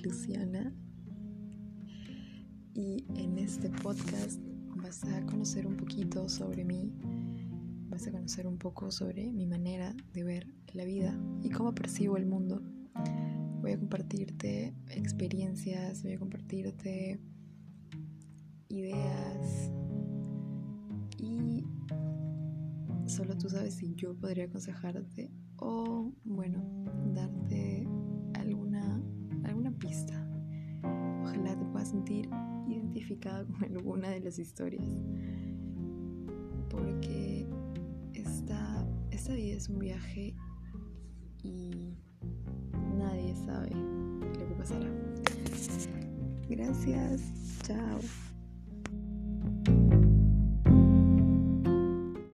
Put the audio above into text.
Luciana y en este podcast vas a conocer un poquito sobre mí, vas a conocer un poco sobre mi manera de ver la vida y cómo percibo el mundo. Voy a compartirte experiencias, voy a compartirte ideas y solo tú sabes si yo podría aconsejarte o bueno, sentir identificada con alguna de las historias. Porque esta, esta vida es un viaje y nadie sabe lo que pasará. Gracias. Chao.